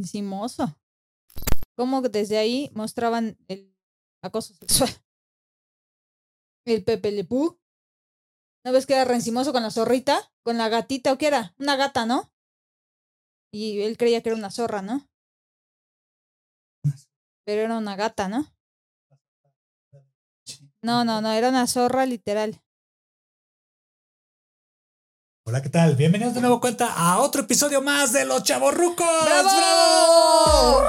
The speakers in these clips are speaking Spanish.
Encimoso. Como desde ahí mostraban el acoso sexual. El Pepe Le Pew. ¿No ves que era rencimoso con la zorrita? Con la gatita, ¿o qué era? Una gata, ¿no? Y él creía que era una zorra, ¿no? Pero era una gata, ¿no? No, no, no, era una zorra literal. Hola, ¿qué tal? Bienvenidos de nuevo cuenta a otro episodio más de Los Chavorrucos. ¡Bravo! ¡Bravo!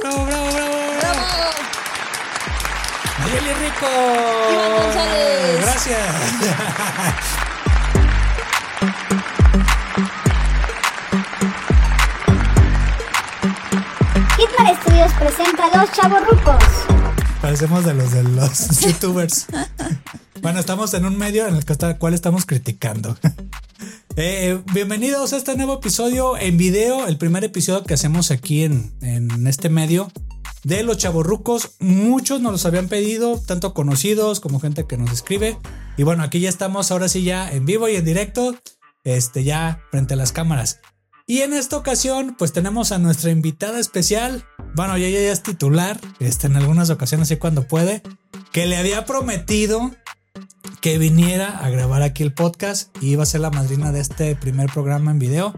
¡Bravo, bravo, bravo! ¡Bravo! Nayeli Rico. Iván González. Gracias. Hitman Studios presenta Los Chavorrucos. Parecemos de los de los youtubers. Bueno, estamos en un medio en el cual estamos criticando. Eh, bienvenidos a este nuevo episodio en video, el primer episodio que hacemos aquí en, en este medio de los chavorrucos. Muchos nos los habían pedido, tanto conocidos como gente que nos escribe. Y bueno, aquí ya estamos, ahora sí ya en vivo y en directo, este ya frente a las cámaras. Y en esta ocasión, pues tenemos a nuestra invitada especial. Bueno, ya, ya, ya es titular, este, en algunas ocasiones sí cuando puede, que le había prometido que viniera a grabar aquí el podcast y iba a ser la madrina de este primer programa en video.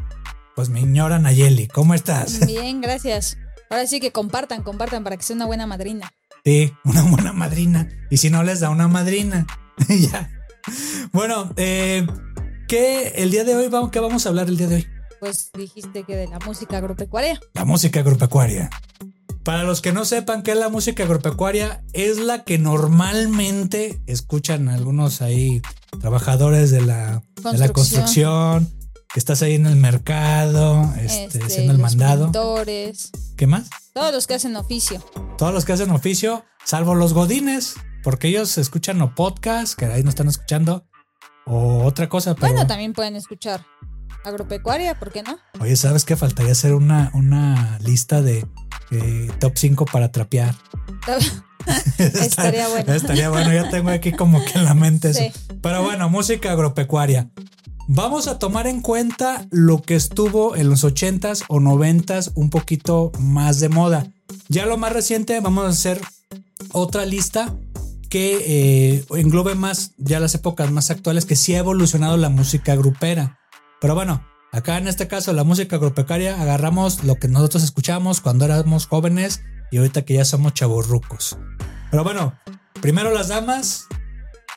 Pues mi señora Nayeli, ¿cómo estás? Bien, gracias. Ahora sí que compartan, compartan para que sea una buena madrina. Sí, una buena madrina. Y si no les da una madrina, ya. Bueno, eh, ¿qué el día de hoy vamos, qué vamos a hablar el día de hoy? Pues dijiste que de la música agropecuaria. La música agropecuaria. Para los que no sepan qué es la música agropecuaria, es la que normalmente escuchan algunos ahí trabajadores de la de la Construcción. construcción, que estás ahí en el mercado, este, Este, haciendo el los mandado. pintores, ¿Qué más? todos los que hacen oficio. Todos los que hacen oficio, salvo los godines, porque ellos escuchan o podcast, que ahí no están escuchando, o otra cosa, pero Bueno, también pueden escuchar agropecuaria, ¿por qué no? oye, ¿sabes qué? Faltaría hacer una, una lista de eh, top 5 para trapear. Estaría bueno. Estaría bueno, ya tengo aquí como que en la mente eso. Sí. Pero bueno, música agropecuaria. Vamos a tomar en cuenta lo que estuvo en los 80s o 90s un poquito más de moda. Ya lo más reciente, vamos a hacer otra lista que eh, englobe más ya las épocas más actuales que sí ha evolucionado la música grupera. Pero bueno, acá en este caso la música agropecuaria agarramos lo que nosotros escuchábamos cuando éramos jóvenes y ahorita que ya somos chavorrucos. Pero bueno, primero las damas,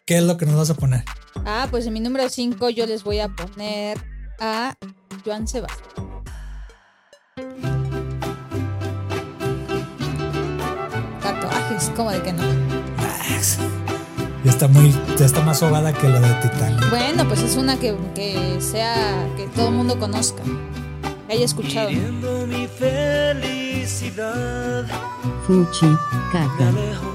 ¿qué es lo que nos vas a poner? Ah, pues en mi número 5 yo les voy a poner a Joan Sebastián. Tatuajes, ¿cómo de que no? Ya está muy, ya está más sobada que la de Titanic. Bueno, pues es una que, que sea, que todo el mundo conozca, que haya escuchado. Mi felicidad, Fuchi, me caca. alejo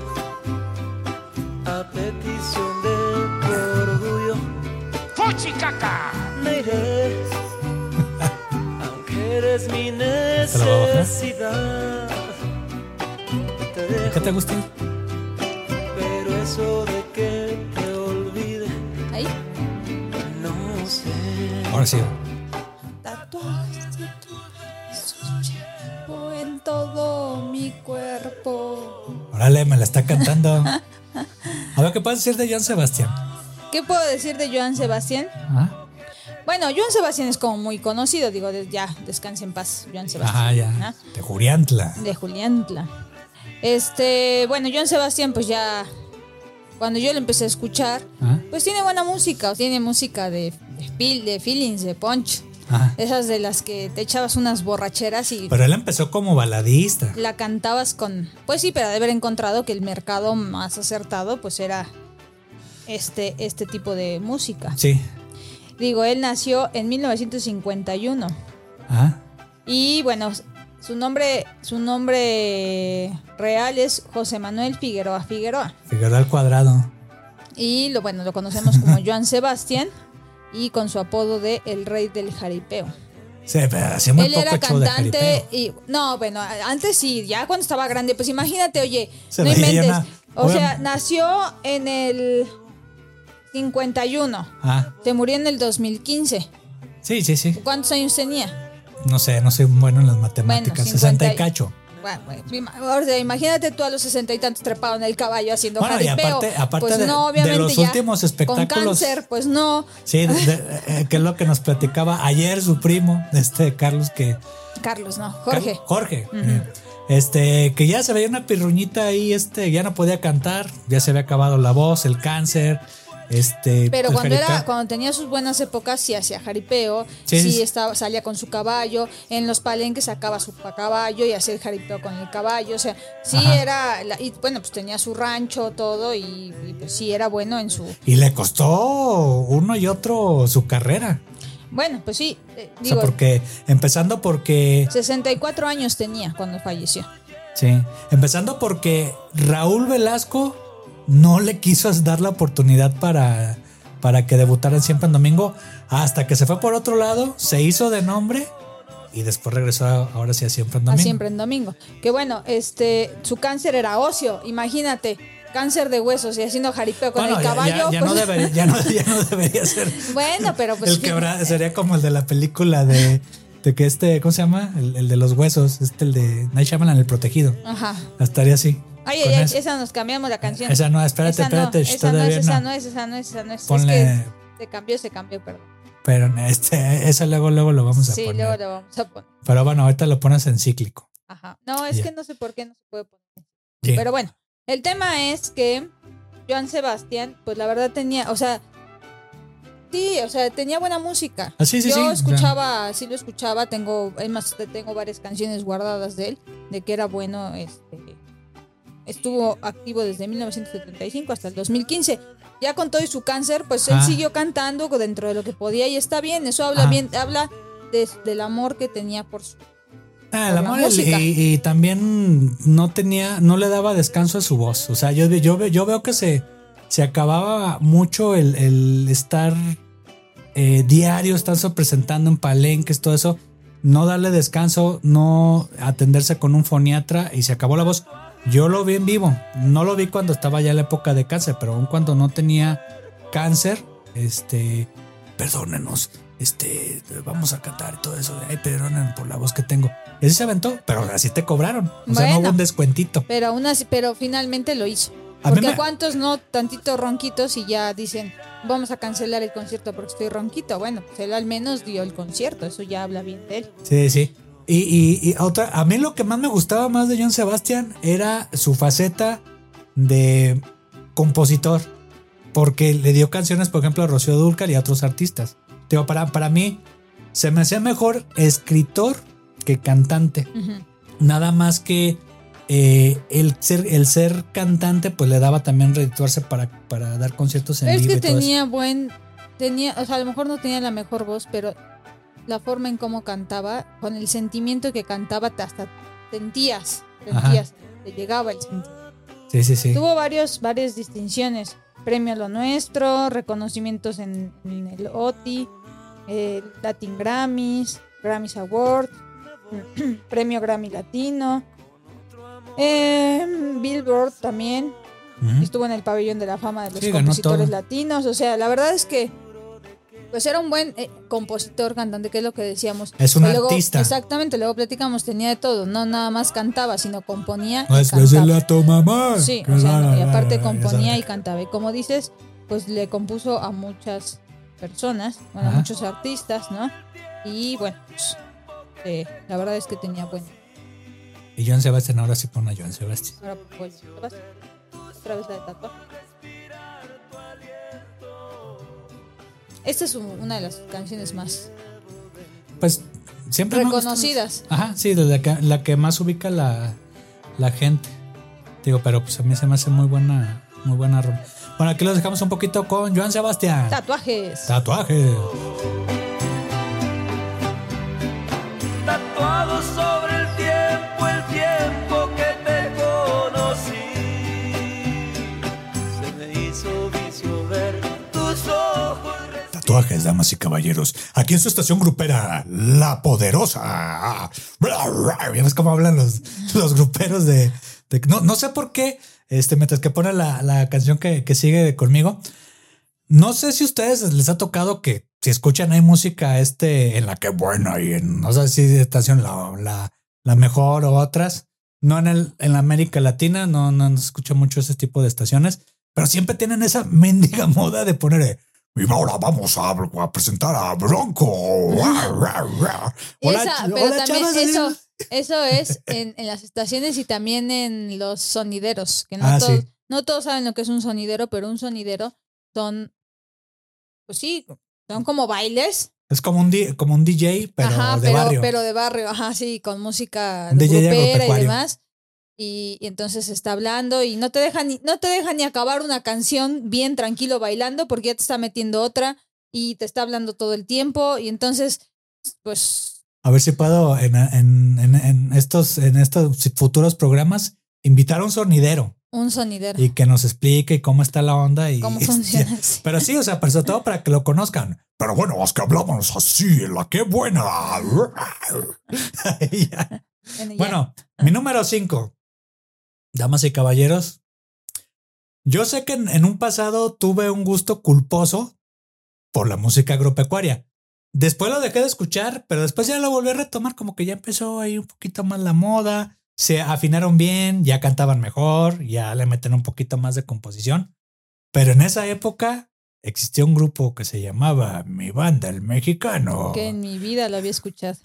a petición de tu orgullo. Me iré, aunque eres mi necesidad. ¿Qué te gusta? Ahora sí. Tatuajes de tu beso llevo en todo mi cuerpo. Órale, me la está cantando. A ver, ¿qué puedes decir de Joan Sebastián? ¿Qué puedo decir de Joan Sebastián? ¿Ah? Bueno, Joan Sebastián es como muy conocido, digo, ya, descanse en paz, Joan Sebastián. Ajá, ya. ¿no? De Juriantla. De Juliantla. Este, bueno, Joan Sebastián, pues ya, cuando yo lo empecé a escuchar, ¿Ah? pues tiene buena música, tiene música de, de, feel- de feelings, de punch. Ajá. Esas de las que te echabas unas borracheras y Pero él empezó como baladista. la cantabas con. Pues sí, pero de haber encontrado que el mercado más acertado, pues era este, este tipo de música. Sí. Digo, él nació en 1951. Ajá. Y bueno, su nombre, su nombre real es José Manuel Figueroa Figueroa. Figueroa al cuadrado. Y lo bueno, lo conocemos como Joan Sebastián y con su apodo de El Rey del Jaripeo. Sí, pero hacía muy Él poco era show cantante y no, bueno, antes sí, ya cuando estaba grande, pues imagínate, oye, Se no inventes. una- O sea, nació en el 51, Ah, se murió en el 2015. sí, sí, sí. ¿Cuántos años tenía? no sé, no soy bueno en las matemáticas. Bueno, 60 y 50 y- cacho. Bueno, bueno, imagínate tú a los sesenta y tantos trepado en el caballo haciendo Bueno, y aparte- aparte pues de- no, de obviamente los ya últimos Con espectáculos. cáncer, pues no. Sí, de- de- eh, que es lo que nos platicaba ayer su primo, este Carlos, que Carlos, no. Jorge. Car- Jorge. eh, Este, que ya se veía una pirruñita ahí, este, ya no podía cantar, ya se había acabado la voz, el cáncer, este. Pero cuando era, cuando tenía sus buenas épocas, sí hacía jaripeo, Sí, sí, sí. estaba, salía con su caballo, en los palenques sacaba su caballo y hacía el jaripeo con el caballo. O sea, sí Ajá. era, la- y bueno, pues tenía su rancho, todo, y, y, pues sí era bueno en su. Y le costó uno y otro su carrera. Bueno, pues sí, eh, O sea, digo, porque, empezando porque, 64 años tenía cuando falleció. sí, empezando porque Raúl Velasco no le quiso dar la oportunidad para, para que debutara en Siempre en Domingo, hasta que se fue por otro lado, se hizo de nombre y después regresó a- ahora sí a Siempre en a Domingo. siempre en domingo. Que bueno, este, su cáncer era óseo, imagínate, cáncer de huesos y haciendo jaripeo con Bueno, el caballo. ya, ya pues- no debería, ya, no, ya no debería ser. Bueno, pero pues el quebra sería como el de la película de, de que este, ¿cómo se llama? El, el de los huesos, este, el de Night Shyamalan, el protegido. Ajá. Estaría así. Ay, ay, ay, esa nos cambiamos la canción. Esa no, espérate, Esa espérate, no, esa no es, esa no. es, esa no es, esa no es. Ponle- Es que se cambió, se cambió, perdón. Pero este, esa luego, luego lo vamos a Sí, poner. luego lo vamos a poner. Pero bueno, ahorita lo pones en cíclico. Ajá. No, es que no sé por qué no se puede poner. Sí. Pero bueno, el tema es que Joan Sebastián, pues la verdad tenía, o sea, sí, o sea, tenía buena música. Ah, sí, sí, Yo sí, escuchaba, sí lo escuchaba, tengo, es más, tengo varias canciones guardadas de él, de que era bueno, este, estuvo activo desde 1975 hasta el 2015. Ya con todo y su cáncer, pues él Ah. siguió cantando dentro de lo que podía y está bien, eso habla Ah. bien, habla de- del amor que tenía por su Ah, el amor y, y- también no tenía, no le daba descanso a su voz. O sea, yo, yo, yo veo que se, se acababa mucho el, el estar eh, diario, estarse presentando en palenques, todo eso. No darle descanso, no atenderse con un foniatra y se acabó la voz. Yo lo vi en vivo. No lo vi cuando estaba ya en la época de cáncer, pero aún cuando no tenía cáncer, este, perdónenos, este, vamos a cantar y todo eso. Ay, perdonen por la voz que tengo. Así se aventó, pero así te cobraron. O sea, no hubo un descuentito. Pero aún así, pero finalmente lo hizo. A Porque me- cuántos no, tantitos ronquitos y ya dicen, vamos a cancelar el concierto porque estoy ronquito. Bueno, pues él al menos dio el concierto, eso ya habla bien de él. Sí, sí. Y, y- y otra, a mí lo que más me gustaba más de John Sebastian era su faceta de compositor. Porque le dio canciones, por ejemplo, a Rocío Dúrcal y a otros artistas. Digo, para, para mí, se me hacía mejor escritor que cantante. Nada más que eh, el, ser, el ser cantante, pues le daba también redituarse para, para dar conciertos en Es vivo que y todo eso. tenía buen, tenía, o sea, a lo mejor no tenía la mejor voz, pero la forma en cómo cantaba, con el sentimiento que cantaba, te hasta sentías, Ajá. sentías, te llegaba el sentimiento. Sí, sí, sí. Tuvo varios, varias distinciones. Premio a lo nuestro, reconocimientos en, en el OTI, eh, Latin Grammys, Grammys Award, Premio Grammy Latino, eh, Billboard también. Estuvo en el pabellón de la fama de los Sí, compositores latinos. O sea, la verdad es que pues era un buen eh, compositor, cantante, que es lo que decíamos. Es un luego- artista. Exactamente, luego platicamos, tenía de todo. No nada más cantaba, sino componía. No y es cantaba. la toma mal. Sí, o sea, no, y aparte componía y cantaba. Y como dices, pues le compuso a muchas personas, bueno, a muchos artistas, ¿no? Y bueno, pues, eh, la verdad es que tenía buen. Y Joan Sebastián ahora sí pone a Joan Sebastián. Ahora pues, ¿qué pasa? otra vez la de tatuaje. Esta es un- una de las canciones más Pues siempre me reconocidas. Ajá, sí, de la que, la que más ubica la, la gente. Digo, pero pues a mí se me hace muy buena, muy buena rola. Bueno, aquí los dejamos un poquito con Joan Sebastián. Tatuajes. Tatuaje. tatuado Tatuajes, damas y caballeros. Aquí en su estación grupera, La Poderosa. Ves cómo hablan los, los gruperos de. no, no sé por qué, este, mientras que pone la, la canción que, que sigue conmigo. No sé si a ustedes les ha tocado que si escuchan hay música este en la que buena y en no sé si estación la, la, la mejor o otras. No en el en América Latina, no, no, no se escucha mucho ese tipo de estaciones, pero siempre tienen esa mendiga moda de poner y ahora vamos a, a presentar a Bronco. Hola, Esa, pero hola, también chavas. eso, eso es en, en las estaciones y también en los sonideros, que no, Ah, todos, sí. no todos saben lo que es un sonidero, pero un sonidero son, pues sí, son como bailes, Es como un, di- como un DJ, pero ajá, de pero, barrio. pero de barrio, ajá, sí, con música DJ grupera y demás. Y, y entonces está hablando y no te deja ni, no te deja ni acabar una canción bien tranquilo bailando porque ya te está metiendo otra y te está hablando todo el tiempo y entonces pues A ver si puedo en, en, en, en estos, en estos futuros programas invitar a un sonidero un sonidero. y que nos explique cómo está la onda y ¿Cómo funciona? Pero sí, o sea, sobre todo para que lo conozcan. Pero bueno, es que hablamos así, la que buena. Bueno, mi número cinco. Damas y caballeros. Yo sé que en, un pasado tuve un gusto culposo por la música agropecuaria. Después lo dejé de escuchar, pero después ya lo volví a retomar, como que ya empezó ahí un poquito más la moda, se afinaron bien, ya cantaban mejor, ya le meten un poquito más de composición. Pero en esa época existía un grupo que se llamaba Mi Banda el Mexicano. que en mi vida lo había escuchado.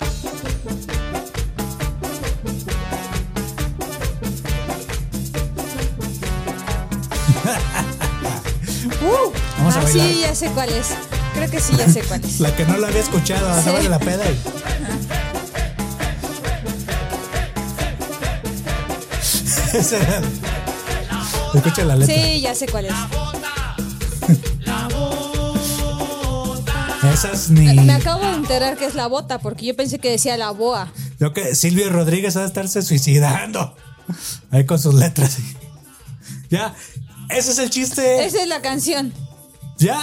Vamos a ah, bailar. sí, ya sé cuál es. Creo que sí, ya sé cuál es. La que no la había escuchado, andaba Sí. de la peda. y- Escucha la letra. Sí, ya sé cuál es. Esas ni. Me acabo de enterar que es la bota porque yo pensé que decía la boa. Yo que Silvio Rodríguez va a estarse suicidando. Ahí con sus letras. Ya. Ese es el chiste. Esa es la canción. Ya.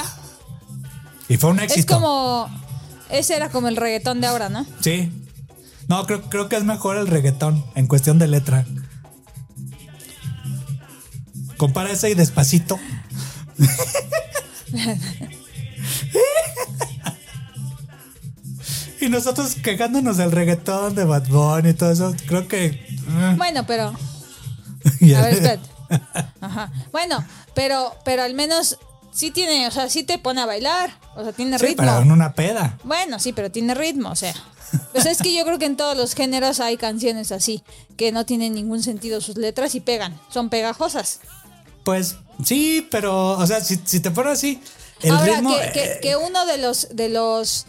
Y fue un Es éxito. como. Ese era como el reggaetón de ahora, ¿no? Sí. No, creo, creo que es mejor el reggaetón en cuestión de letra. Compara ese y despacito. y nosotros quejándonos del reggaetón, de Bad Bunny y todo eso. Creo que. eh, Bueno, pero. A ver, espérate. Ajá. Bueno, pero, pero al menos sí tiene, o sea, sí te pone a bailar. O sea, tiene Sí, ritmo. pero en una peda. Bueno, sí, pero tiene ritmo, o sea. Pues es que yo creo que en todos los géneros hay canciones así, que no tienen ningún sentido sus letras y pegan, son pegajosas. Pues sí, pero, o sea, si, si te pones así, el Ahora, ritmo. que, que- eh, que uno de los, de los,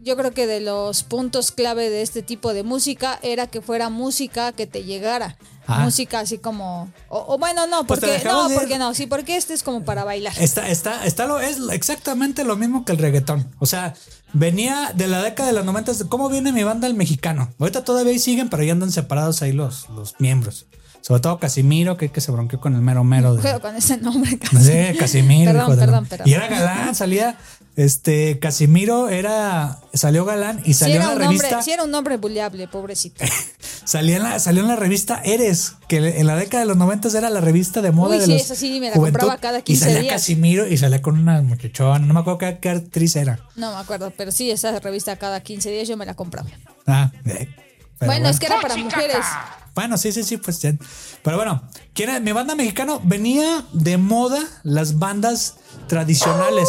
yo creo que de los puntos clave de este tipo de música era que fuera música que te llegara. Ah. Música así como, o, o bueno, no, Pues porque, no, porque no, sí, porque este es como para bailar. Está, está, está lo, es exactamente lo mismo que el reggaetón. O sea, venía de la década de los 90. ¿Cómo viene mi banda el mexicano? Ahorita todavía siguen, pero ya andan separados ahí los, los miembros. Sobre todo Casimiro, que, que se bronqueó con el mero mero. De, con ese nombre. Casimiro. Perdón, perdón, perdón. Y era galán, salía. Este, Casimiro era. Salió galán y salió era, en un la hombre, revista. sí era un hombre buleable, pobrecito. Salía en la, salió en la revista Eres, que en la década de los 90 era la revista de moda Uy, de sí, los sí, me la juventud, compraba cada Y 15 salía días. Casimiro y salía con una muchachona, no me acuerdo qué, qué actriz era. No me acuerdo, pero sí, esa revista cada 15 días yo me la compraba. Ah, eh, bueno, es que era para mujeres. Bueno, sí, sí, sí, pues ya. Pero bueno, ¿quién era? mi banda mexicano venía de moda las bandas tradicionales.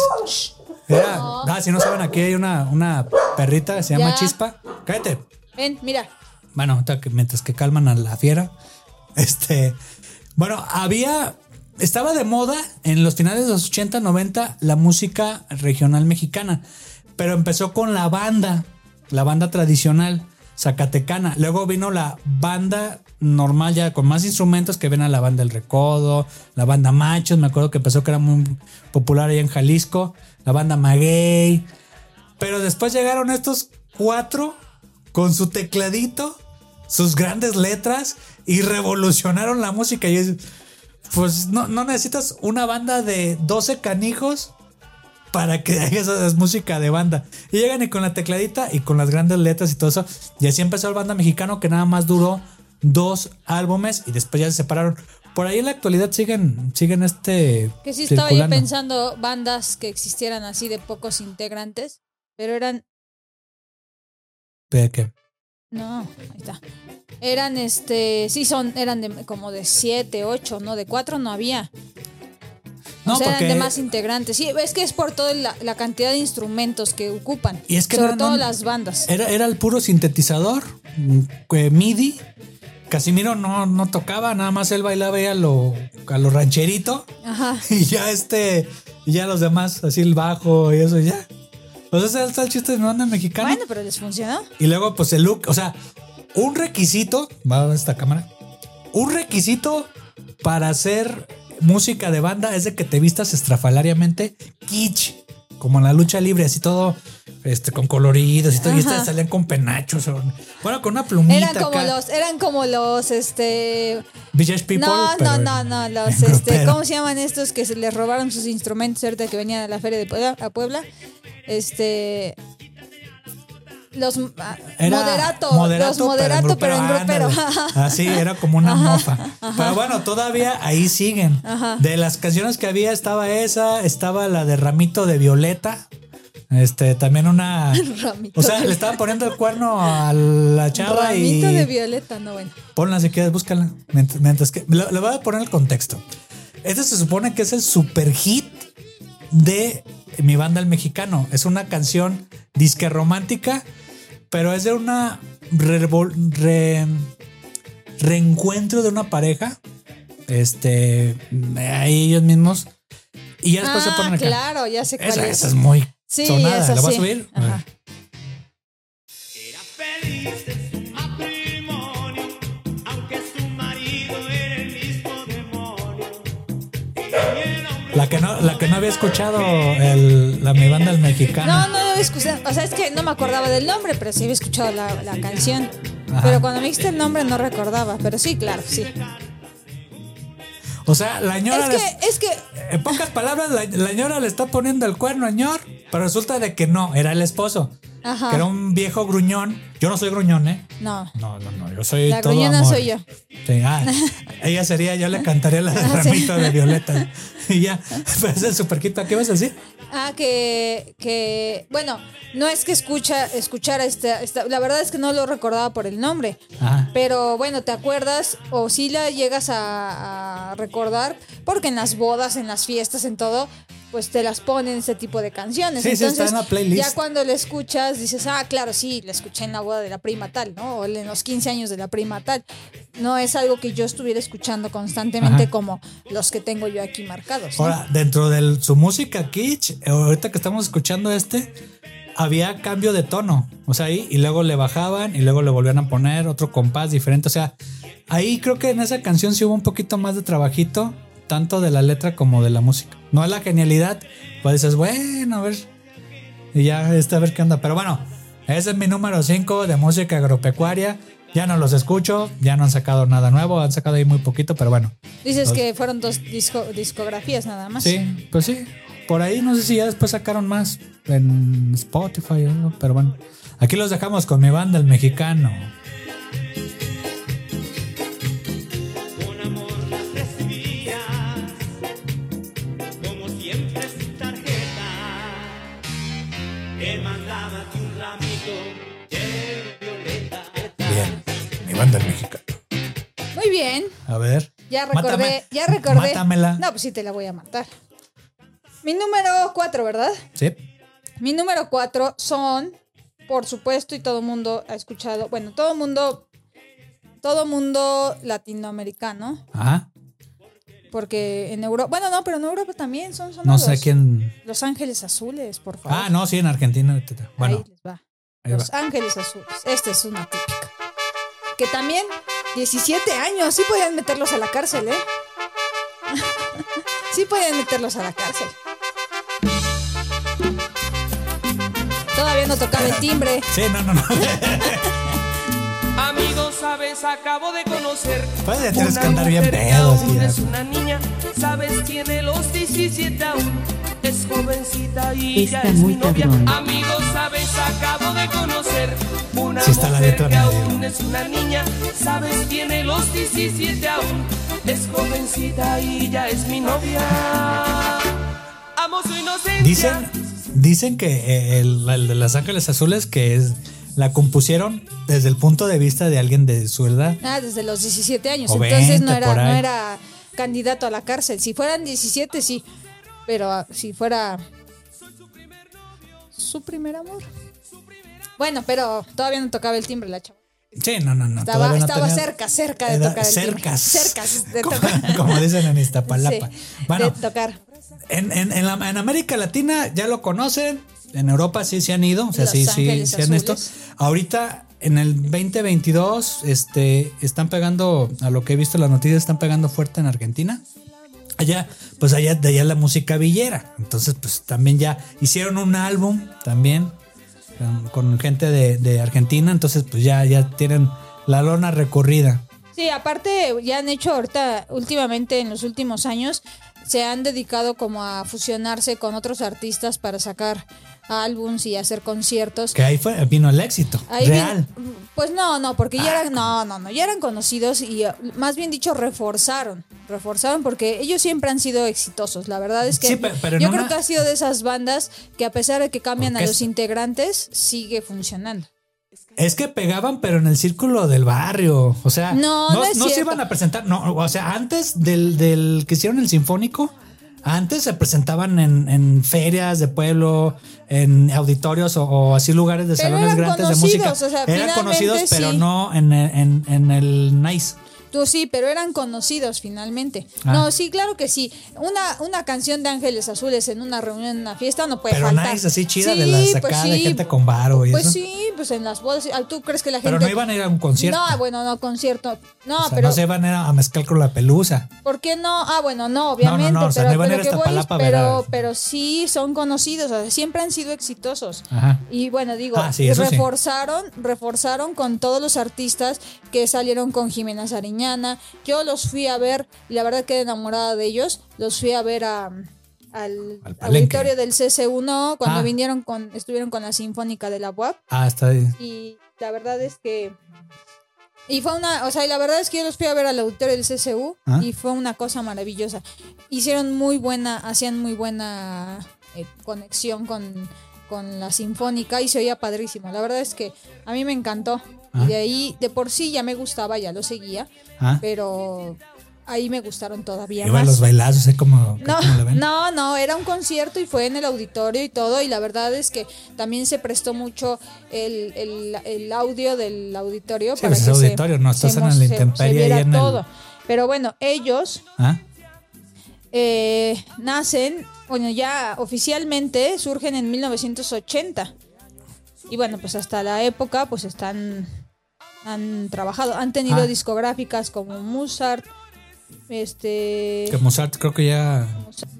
Era, ah, si no saben, aquí hay una, una perrita que se llama Ya. Chispa. Cállate. Ven, mira. Bueno, mientras que calman a la fiera. Este. Bueno, había. Estaba de moda en los finales de los 80, 90 la música regional mexicana. Pero empezó con la banda, la banda tradicional zacatecana. Luego vino la banda normal, ya con más instrumentos, que ven a la banda El Recodo, la banda Machos. Me acuerdo que empezó que era muy popular ahí en Jalisco. La banda Maguey. Pero después llegaron estos cuatro con su tecladito, sus grandes letras y revolucionaron la música. Y es- pues no, no necesitas una banda de 12 canijos para que hagas esa música de banda. Y llegan y con la tecladita y con las grandes letras y todo eso. Y así empezó el banda mexicano que nada más duró dos álbumes y después ya se separaron. por ahí en la actualidad siguen, siguen este. Que sí estaba yo pensando bandas que existieran así de pocos integrantes, pero eran ¿De qué? No, ahí está. Eran este, sí son, eran de, como de siete, ocho, no, de cuatro no había. No, o sea, porque. eran de más integrantes. Sí, es que es por toda la, la cantidad de instrumentos que ocupan. Y es que sobre no- todo no- las bandas. Era, era el puro sintetizador, MIDI. Casimiro no, no tocaba, nada más él bailaba ahí a lo, a lo rancherito. Ajá. Y ya este, y ya los demás, así el bajo y eso, ya. O sea, ese está el chiste de mi banda mexicana. Bueno, pero les funcionó. Y luego, pues el look, o sea, un requisito, va a ver esta cámara, un requisito para hacer música de banda es de que te vistas estrafalariamente kitsch, como en la lucha libre, así todo, este, con coloridos y todo, y estas salían con penachos, o- bueno, con una plumita Eran como acá. los, eran como los, este, Village People. no, pero no, no, no, los, este. ¿cómo se llaman estos que se les robaron sus instrumentos ahorita que venían a la feria de Puebla, a Puebla? Este, los Era moderato, moderato, los moderato, pero en grupero. ándale. Así, era como una mofa. Pero bueno, todavía ahí siguen. Ajá. De las canciones que había estaba esa, estaba la de Ramito de Violeta. Este, también una. Ramito o sea, le estaban poniendo el cuerno a la chava Ramito y. de violeta, no bueno. Ponla si quieres, búscala. Mientras, mientras que. Le, le voy a poner el contexto. Este se supone que es el super hit de mi banda El Mexicano. Es una canción disque romántica, pero es de una re- reencuentro de una pareja. Este, ahí ellos mismos. Y ya después se Ah, ponen acá. claro, ya sé cuál Esa, es. esa es muy Sí, sonada. esa ¿La voy a sí. subir? A Ajá. ver. Era feliz que no, la que no había escuchado el- la mi banda El Mexicano. No, no había escuchado. O sea, es que no me acordaba del nombre, pero sí había escuchado la, la canción. Ajá. Pero cuando me dijiste el nombre no recordaba. Pero sí, claro, sí. O sea, la ñora Es les- que, es que, En pocas palabras, la, la ñora le está poniendo el cuerno al ñor, pero resulta de que no, era el esposo. Ajá. Que era un viejo gruñón. Yo no soy gruñón, ¿eh? no. No, no, no, yo soy La todo gruñona amor. soy yo. Sí, ah, ella sería, yo le cantaría la Ah, sí. ramito de violeta. Y ya, pero es el super hit. ¿Qué vas a decir? Ah, que, que, bueno, no es que escucha, escuchara esta, esta, la verdad es que no lo recordaba por el nombre, Ajá. pero bueno, te acuerdas o si la llegas a, a recordar, porque en las bodas, en las fiestas, en todo, pues te las ponen ese tipo de canciones. Sí, sí, está Entonces, en la playlist. ya cuando la escuchas, dices, ah, claro, sí, la escuché en la boda de la prima tal, ¿no? O en los 15 años de la prima tal. No es algo que yo estuviera escuchando constantemente Ajá. como los que tengo yo aquí marcados. ¿no? Ahora, dentro de su música kitsch, eh, ahorita que estamos escuchando este, había cambio de tono. O sea, ahí, y luego le bajaban y luego le volvían a poner otro compás diferente. O sea, ahí creo que en esa canción sí hubo un poquito más de trabajito, tanto de la letra como de la música. No es la genialidad, pues dices, bueno, a ver. Y ya, este, a ver qué onda. Pero bueno, ese es mi número 5 de música agropecuaria. Ya no los escucho, ya no han sacado nada nuevo, han sacado ahí muy poquito, pero bueno. Dices Los- que fueron dos disco- discografías nada más. Sí, pues sí. Por ahí no sé si ya después sacaron más en Spotify o algo, pero bueno. Aquí los dejamos con mi banda, el mexicano. Mexicano. Muy bien. A ver. Ya recordé, Mátame. ya recordé. Mátamela. No, pues sí te la voy a matar. Mi número cuatro, ¿verdad? Sí. Mi número cuatro son, por supuesto, y todo el mundo ha escuchado, bueno, todo el mundo, todo mundo latinoamericano, Ajá. porque en Europa, bueno, no, pero en Europa también son No sonados. sé quién. Los Ángeles Azules, por favor. Ah, no, sí, en Argentina. Bueno, Ahí les va. ahí Los va. Ángeles Azules. Esta es una típica. Que también, 17 años, sí podían meterlos a la cárcel, ¿eh? sí podían meterlos a la cárcel. Todavía no tocaba el timbre. Sí, no, no, no. Amigos, sabes, acabo de conocer. Pues que andar bien pedo, es una niña, sabes, tiene los 17 aún. Es jovencita y ya Está es muy mi novia. cabrón. Amigos, sabes, acabo de conocer. Una Sí está la mujer letra que medio. aún es una niña, sabes, tiene los 17 aún. es jovencita y ya es mi novia. Amo su inocencia. Dicen, dicen que eh, el, el de Los Ángeles Azules que es la compusieron desde el punto de vista de alguien de su edad. Ah, desde los 17 años. O Entonces no 20 era, por ahí. no era candidato a la cárcel. Si fueran 17, sí. Pero ah, si fuera su primer amor. Bueno, pero todavía no tocaba el timbre la chava. Sí, no, no, no. Estaba, no estaba tenía- cerca, cerca de tocar el cercas. timbre. Cercas de como, tocar. como dicen en Iztapalapa. Sí, Bueno, de tocar. en, en, en, la- en América Latina ya lo conocen. En Europa sí se han ido. O sea, Los sí, sí, Ángeles sí han esto. Ahorita, en el 2022, este, están pegando, a lo que he visto en las noticias, están pegando fuerte en Argentina. Allá, pues allá, de allá la música villera. Entonces, pues también ya hicieron un álbum también con, con gente de, de Argentina. Entonces, pues ya, ya tienen la lona recorrida. Sí, aparte ya han hecho ahorita, últimamente en los últimos años, se han dedicado como a fusionarse con otros artistas para sacar álbums y hacer conciertos. Que ahí fue, vino el éxito. Ahí real. pues no, no, porque ya eran, no, no, no, ya eran conocidos y uh, más bien dicho reforzaron, reforzaron porque ellos siempre han sido exitosos. La verdad es que Sí, pero yo una- creo que ha sido de esas bandas que a pesar de que cambian a los integrantes sigue funcionando. Es que pegaban, pero en el círculo del barrio. O sea, No, no es se iban a presentar. No, o sea, antes del, del que hicieron el Sinfónico, antes se presentaban en, en ferias de pueblo, en auditorios o, o así lugares de Pero salones grandes de música. o sea, eran conocidos, pero sí. no en, en, en el Nice. Tú sí, pero eran conocidos finalmente. Ah. No, sí, claro que sí. Una, una canción de Ángeles Azules en una reunión, en una fiesta, no puede Pero faltar. nice, así chida, Sí, de las pues acá, de sí. gente con varo y Pues eso. sí, pues en las bodas. ah, ¿Tú crees que la gente.? Pero no iban a ir a un concierto. No, bueno, no, concierto. No, o sea, pero. no se iban a ir a mezclar con la pelusa. ¿Por qué no? Ah, bueno, no, obviamente. no, no, o sea, pero, no iban a ir pero a que voy pero, pero sí son conocidos, o sea, siempre han sido exitosos. Ajá. Y bueno, digo, Ah, sí, sí. reforzaron, reforzaron con todos los artistas que salieron con Jimena Yo los fui a ver, y la verdad quedé enamorada de ellos. Los fui a ver a, al, Al auditorio del CC1 cuando Ah. vinieron con, estuvieron con la Sinfónica de la UAP. Ah, está ahí. Y la verdad es que. Y fue una. O sea, y la verdad es que yo los fui a ver al auditorio del CCU Ah. y fue una cosa maravillosa. Hicieron muy buena. Hacían muy buena eh, conexión con, con la Sinfónica y se oía padrísimo. La verdad es que a mí me encantó. Ah. Y de ahí, de por sí ya me gustaba, ya lo seguía. Ah. Pero ahí me gustaron todavía más. los bailazos, ¿eh? Como, No, no, no, era un concierto y fue en el auditorio y todo, y la verdad es que también se prestó mucho el, el- el audio del auditorio Sí, para pues es que se- auditorio, no se estás en se- intemperie se viera el- todo. Pero bueno, ellos ¿Ah? Eh, nacen, bueno, ya oficialmente surgen en 1980. Y bueno, pues hasta la época, pues están, han trabajado, han tenido Ah. discográficas como Mozart, este... Que Mozart creo que ya.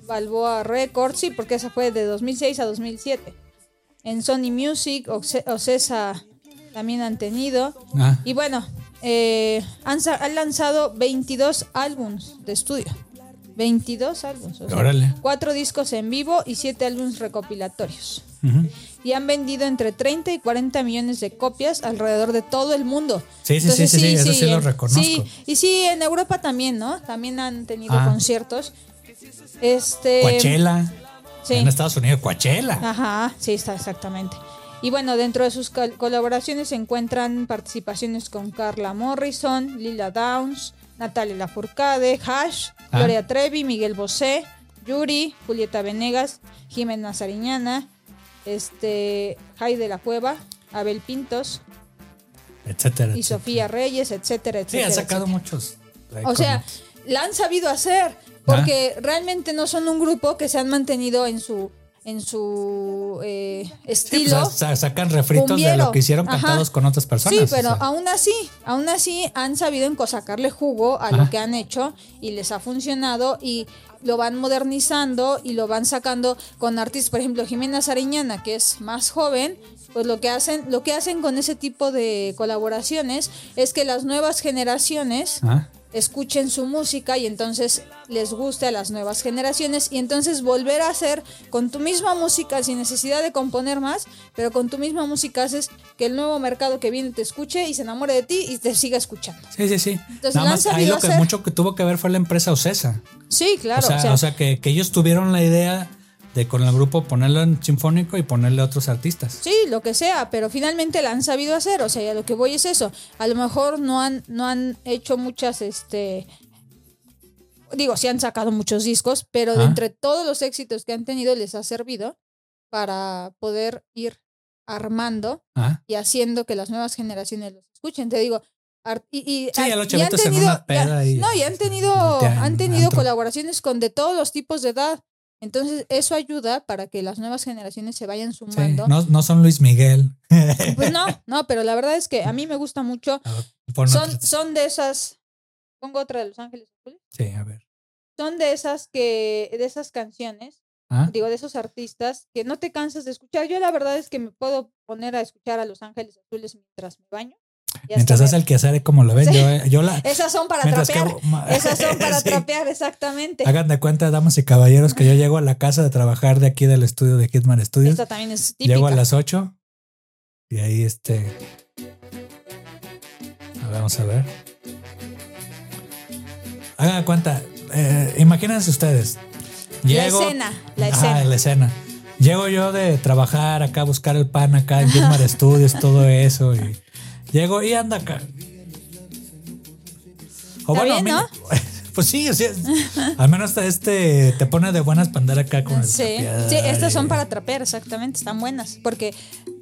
Balboa Records, sí, porque esa fue de 2006 a 2007. En Sony Music, Oce- Ocesa también han tenido. Ah, Y bueno, eh, han, han lanzado 22 álbums de estudio. 22 álbumes. o sea, cuatro discos en vivo y siete álbumes recopilatorios. Y han vendido entre 30 y 40 millones de copias alrededor de todo el mundo. Sí, sí, sí, sí, sí, eso sí lo reconozco. Sí, y sí, en Europa también, ¿no? También han tenido Ah. conciertos. Este. Coachella. Sí. En Estados Unidos, Coachella. Ajá, sí, está exactamente. Y bueno, dentro de sus col- colaboraciones se encuentran participaciones con Carla Morrison, Lila Downs, Natalia Lafourcade, Hash, Ah. Gloria Trevi, Miguel Bosé, Yuri, Julieta Venegas, Jimena Sariñana, este, Jai de la Cueva, Abel Pintos Etcétera. y etcétera. Sofía Reyes, etcétera, Sí, etcétera. han sacado etcétera. muchos. O sea, la han sabido hacer porque realmente no son un grupo que se han mantenido en su en su eh, Sí, pues, estilo. sa- sacan refritos de lo que hicieron Ajá. cantados con otras personas. Sí, o pero sea. aún así, aún así han sabido sacarle jugo a Ajá. lo que han hecho y les ha funcionado y lo van modernizando y lo van sacando con artistas, por ejemplo, Jimena Sariñana, que es más joven, pues lo que hacen, lo que hacen con ese tipo de colaboraciones es que las nuevas generaciones escuchen su música y entonces les guste a las nuevas generaciones y entonces volver a hacer con tu misma música sin necesidad de componer más, pero con tu misma música haces que el nuevo mercado que viene te escuche y se enamore de ti y te siga escuchando. Sí, sí, sí. Entonces, Nada más ahí lo que hacer. mucho que tuvo que ver fue la empresa Ocesa. Sí, claro. o sea, o sea, o sea, que, que ellos tuvieron la idea de con el grupo ponerlo en sinfónico y ponerle a otros artistas. Sí, lo que sea, pero finalmente la han sabido hacer, o sea, y a lo que voy es eso. A lo mejor no han, no han hecho muchas, este, digo, sí han sacado muchos discos, pero de Ah. entre todos los éxitos que han tenido les ha servido para poder ir armando Ah, y haciendo que las nuevas generaciones los escuchen. Te digo, y, y- Sí, ya los y chavitos en una peda y- no, y han tenido, voltean han tenido colaboraciones con de todos los tipos de edad. Entonces, eso ayuda para que las nuevas generaciones se vayan sí, sumando. no, no son Luis Miguel. Pues no, no, pero la verdad es que a mí me gusta mucho. Ver, Son, son de esas. Pongo otra de Los Ángeles Azules. Sí, a ver. Son de esas que, de esas canciones, Ah, digo, de esos artistas que no te cansas de escuchar. Yo la verdad es que me puedo poner a escuchar a Los Ángeles Azules mientras me baño. Mientras hace el quehacer, como lo ven, Sí. yo, eh, yo la. Esas son para que- trapear. Esas son para Sí. trapear, exactamente. Hagan de cuenta, damas y caballeros, que yo llego a la casa de trabajar de aquí del estudio de Hitman Studios. Esta también es típica. Llego a las 8 y ahí este. a ver, Vamos a ver. Hagan de cuenta, eh, imagínense ustedes. La Llego, escena, la Ajá, escena. la escena. Llego yo de trabajar acá, buscar el pan acá en Hitman Studios, todo eso. Y llego y anda acá. O Está bien, mira, ¿no? Pues sí, sí, al menos te- este te pone de buenas para andar acá con el Sí, sí, estas son para trapear, exactamente, están buenas, porque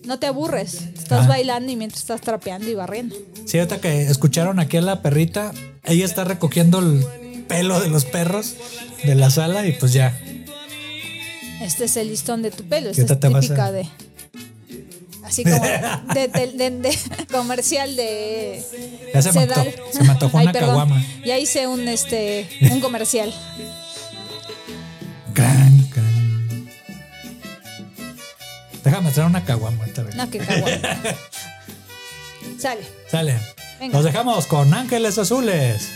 no te aburres, estás Ah. bailando y mientras estás trapeando y barriendo. Sí, ahorita que escucharon aquí a la perrita, ella está recogiendo el pelo de los perros de la sala y pues ya. Este es el listón de tu pelo, ¿Qué esta es a- típica de... Así como de, de- de- de comercial de Ya se me, Sedal. antojó, se me antojó Ay, una perdón. caguama. Ya hice un este un comercial. Cran, cran. Déjame traer una caguama esta vez. No, que caguama. Sale. Sale. Venga. Los dejamos con Ángeles Azules.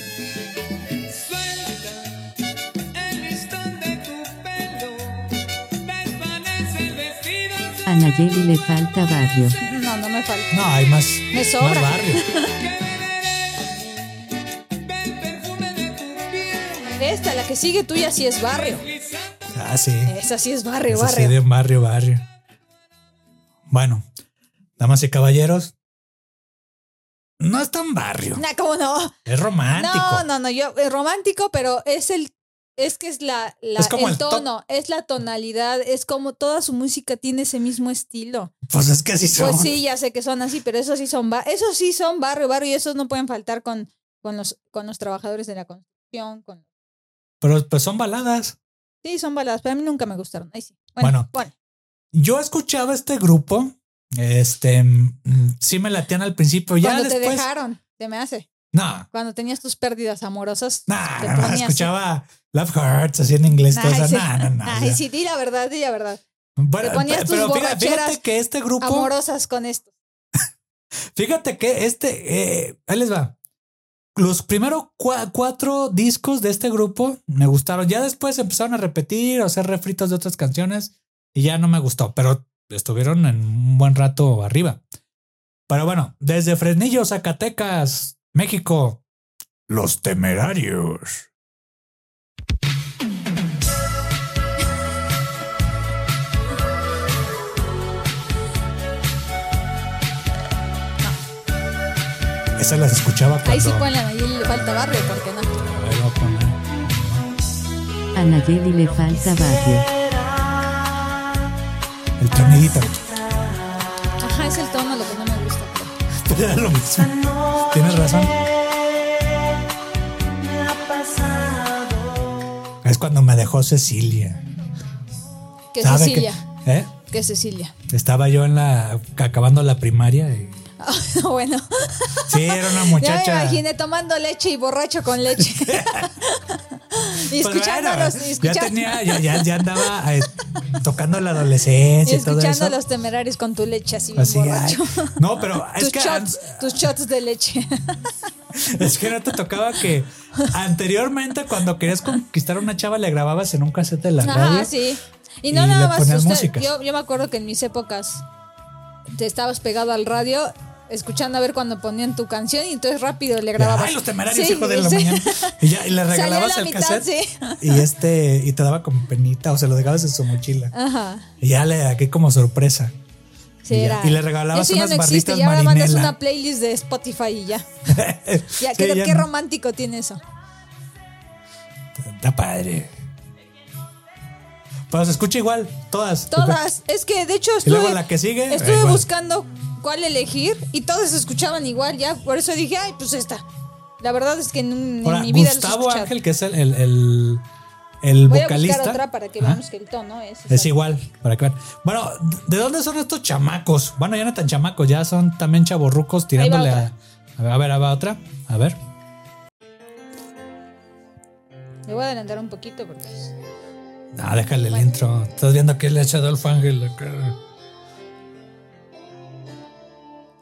A Nayeli le falta barrio. No, no me falta. No, hay más, Me sobra. más barrio. Esta, la que sigue tuya sí es barrio. Ah, sí. Esa sí es barrio, sí, barrio. de barrio, barrio. Bueno, damas y caballeros. No es tan barrio. No, ¿cómo no? Es romántico. No, no, no, yo es romántico, pero es el es que es la, la- Es como el el to- tono, es la tonalidad, es como toda su música tiene ese mismo estilo. Pues es que así son. Pues sí, ya sé que son así, pero esos sí son esos sí son barrio, barrio y esos no pueden faltar con, con los con los trabajadores de la construcción, con Pero pues son baladas. Sí, son baladas, pero a mí nunca me gustaron. Ahí sí. Bueno. Bueno, bueno. Yo escuchaba este grupo. Este mm, sí me latían al principio. Ya cuando te después. dejaron, te me hace. No, Cuando tenías tus pérdidas amorosas, te no, escuchaba Love Hearts así en inglés. sí. No, no, no, Ay, ya. sí, di la verdad, di la verdad. Bueno, te ponías tus pero fíjate, que este grupo. Amorosas con esto. Fíjate que este, eh, ahí les va. Los primeros cua- cuatro discos de este grupo me gustaron. Ya después empezaron a repetir o hacer refritos de otras canciones y ya no me gustó, pero estuvieron en un buen rato arriba. Pero bueno, desde Fresnillo, Zacatecas, México, Los Temerarios. Esas las escuchaba cuando... Ahí sí ponle a Nayeli le falta barrio, porque no. A ver, voy a poner. A Nayeli le falta barrio. El tonidito. Ajá, es el tono lo que no me era lo mismo. Tienes razón. Es cuando me dejó Cecilia. Que ¿Sabe Cecilia. Que, ¿eh? Que Cecilia. Estaba yo en la acabando la primaria y bueno, sí, era una ya me muchacha. imaginé tomando leche y borracho con leche. y Pues escuchando bueno, los, y ya escuchando, tenía, ya, ya, ya andaba eh, tocando la adolescencia y y, todo escuchando eso. los temerarios con tu leche así bien Así, ay. borracho. No, pero es tus que shots, tus shots de leche. Es que no te tocaba que anteriormente cuando querías conquistar a una chava le grababas en un cassette de la radio. Ajá, sí. Y y no le nada más usted- yo, yo me acuerdo que en mis épocas te estabas pegado al radio escuchando a ver cuando ponían tu canción y entonces rápido le grababas. Ay, los temerarios, Sí, hijo de la sí. mañana. Y, ya, y le regalabas la el mitad, cassette. sí. Y este, y te daba como penita, o se lo dejabas en su mochila. Ajá. Y ya le aquí como sorpresa. Sí, Y ya. era. Y le regalabas Eso ya unas no existe, barritas y ahora mandas una playlist de Spotify y ya. Ya, qué, ya qué no. romántico tiene eso. Está padre. Pero se escucha igual, todas. Todas. Es que de hecho Y estuve, luego la que sigue, estuve igual. buscando cuál elegir y todas se escuchaban igual ya. Por eso dije, ay, pues esta. La verdad es que en, mi vida Gustavo. Ángel, que es el, el, el, el Voy a vocalista. buscar otra para que Ajá. veamos que el tono es. Es igual, para que vean. Bueno, ¿de dónde son estos chamacos? Bueno, ya no tan chamacos, ya son también chavorrucos tirándole a. A ver, a ver, otra. A ver. Le voy a adelantar un poquito porque. No, déjale el intro. Estás viendo que le echa Adolfo Ángel acá.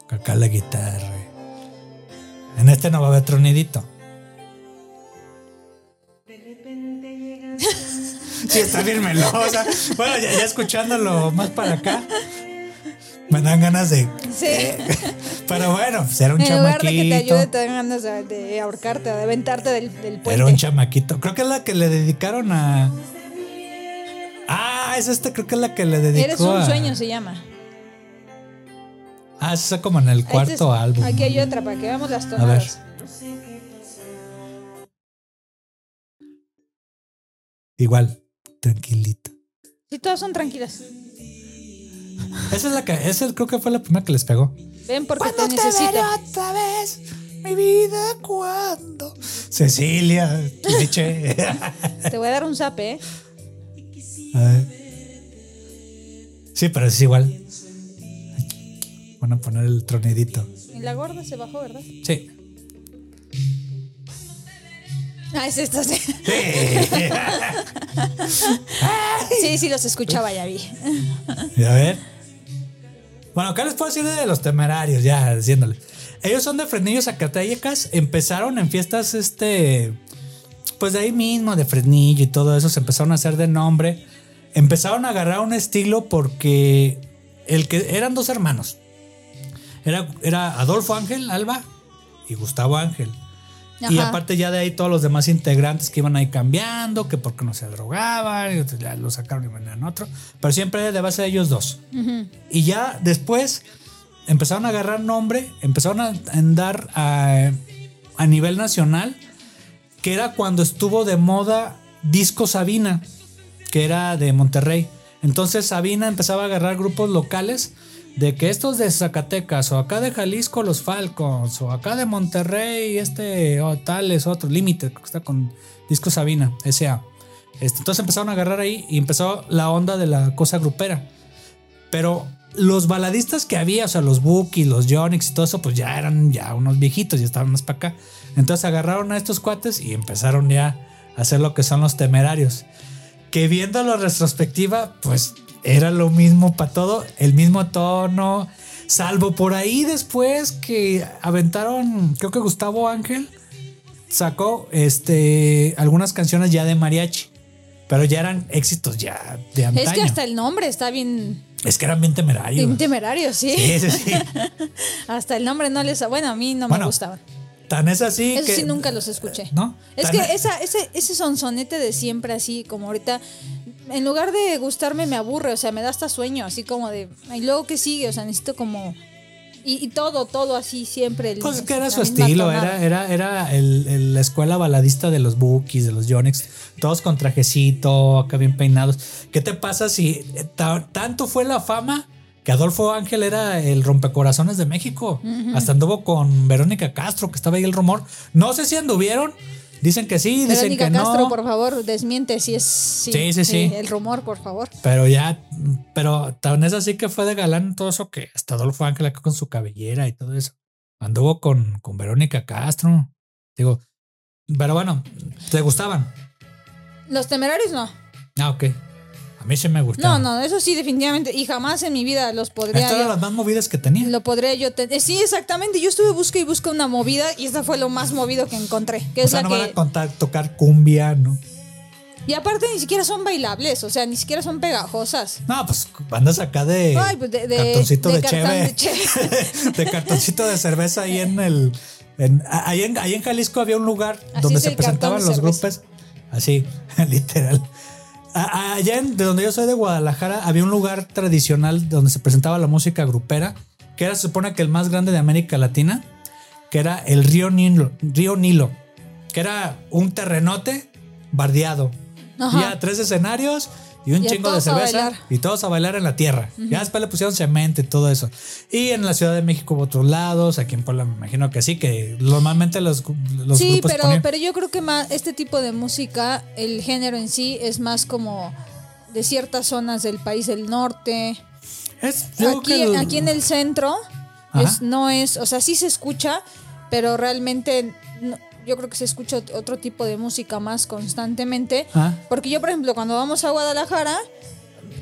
Acá la guitarra. En este no va a haber tronidito. Sí, está bien melosa. Bueno, ya, ya escuchándolo más para acá. Me dan ganas de. Sí. Pero bueno, pues era un en lugar de que te chamaquito. ayude, te dan ganas de, ahorcarte, de aventarte del, del puente. Era un chamaquito. Creo que es la que le dedicaron a. Ah, es esta, creo que es la que le dedicó. Eres un a- sueño, se llama. Ah, esa es como en el Ahí cuarto te- álbum. Aquí hay otra para que veamos las A ver. tonadas. Igual, tranquilito. Sí, todas son tranquilas. Esa es la que, esa creo que fue la primera que les pegó. Ven porque te necesito. otra vez? Mi vida, ¿cuándo? Cecilia. Te voy a dar un zape, ¿eh? A ver. Sí, pero es igual. Van a poner el tronidito. Y la gorda se bajó, ¿verdad? Sí. Ah, es esta, sí. Sí. Sí, los escuchaba, ya vi. Y a ver. Bueno, ¿qué les puedo decir de los temerarios? Ya, diciéndole. Ellos son de Fresnillo, Zacatecas. Empezaron en fiestas, este. Pues de ahí mismo, de Fresnillo y todo eso. Se empezaron a hacer de nombre. Empezaron a agarrar un estilo porque. El que eran dos hermanos. Era, era Adolfo Ángel Alba y Gustavo Ángel. Y aparte ya de ahí todos los demás integrantes que iban ahí cambiando, que porque no se drogaban, y ya lo sacaron y venían otro. Pero siempre de base de ellos dos. Y ya después empezaron a agarrar nombre, empezaron a andar a, a nivel nacional, que era cuando estuvo de moda Disco Sabina, que era de Monterrey. Entonces Sabina empezaba a agarrar grupos locales de que estos de Zacatecas o acá de Jalisco los Falcons o acá de Monterrey este o tal es otro límite creo que está con Disco Sabina S.A. Este, entonces empezaron a agarrar ahí y empezó la onda de la cosa grupera. Pero los baladistas que había, o sea, los Buki, los Jonix y todo eso, pues ya eran ya unos viejitos, ya estaban más para acá. Entonces agarraron a estos cuates y empezaron ya a hacer lo que son los temerarios. Que viendo la retrospectiva, pues era lo mismo para todo, el mismo tono, salvo por ahí después que aventaron, creo que Gustavo Ángel sacó este algunas canciones ya de mariachi, pero ya eran éxitos ya de antaño. Es que hasta el nombre está bien, Es que eran bien temerarios. bien temerario, sí. Sí, sí, sí. Hasta el nombre no les. Bueno, a mí no Bueno, me gustaban. Tan es así Eso que. sí, nunca los escuché. ¿No? Es que esa, ese, ese sonsonete de siempre, así como ahorita, en lugar de gustarme, me aburre, o sea, me da hasta sueño, así como de. Y luego, ¿qué sigue? O sea, necesito como. Y, y todo, todo así, siempre. el- Pues es que era su estilo, tonada. era, era, era el- el- la escuela baladista de los Bookies, de los Jonix, todos con trajecito, acá bien peinados. ¿Qué te pasa si ta- tanto fue la fama que Adolfo Ángel era el rompecorazones de México? Hasta anduvo con Verónica Castro, que estaba ahí el rumor. No sé si anduvieron, dicen que sí, dicen Verónica que no. Castro, por favor, desmiente si es. Sí, Sí, sí, sí. El rumor, por favor. Pero ya, pero tan es así que fue de galán todo eso que hasta Adolfo Ángel acá con su cabellera y todo eso. Anduvo con, con Verónica Castro. Digo, pero bueno, ¿te gustaban? Los temerarios no. Ah, ok. A mí sí me No, gustaba. no, eso sí, definitivamente. Y jamás en mi vida los podría. Estas eran yo- las más movidas que tenía. Lo podría yo tener. Sí, exactamente. Yo estuve busca y busca una movida y esta fue lo más movido que encontré. Que o es sea, la no que. van a contar, tocar cumbia, ¿no? Y aparte ni siquiera son bailables, o sea, ni siquiera son pegajosas. No, pues bandas acá de, Ay, pues, de- de- cartoncito de de, cheve. de cartoncito de cerveza ahí en el. En, ahí, en, ahí en Jalisco había un lugar Así donde se presentaban los grupos. Así, literal. Allá en- de donde yo soy de Guadalajara había un lugar tradicional donde se presentaba la música grupera, que era se supone que el más grande de América Latina, que era el río Nilo, río Nilo que era un terrenote bardeado. Ajá. Ya tres escenarios y un Y chingo de cerveza y todos a bailar en la tierra. Ya después le pusieron cemento y todo eso. Y en la Ciudad de México hubo otros lados, aquí en Puebla me imagino que sí, que normalmente los, los sí, grupos pero, ponían- pero yo creo que más este tipo de música, el género en sí, es más como de ciertas zonas del país del norte. Es- Aquí, el- aquí en el centro es- no es, o sea, sí se escucha, pero realmente no- yo creo que se escucha ot- otro tipo de música más constantemente. Ah. Porque yo, por ejemplo, cuando vamos a Guadalajara,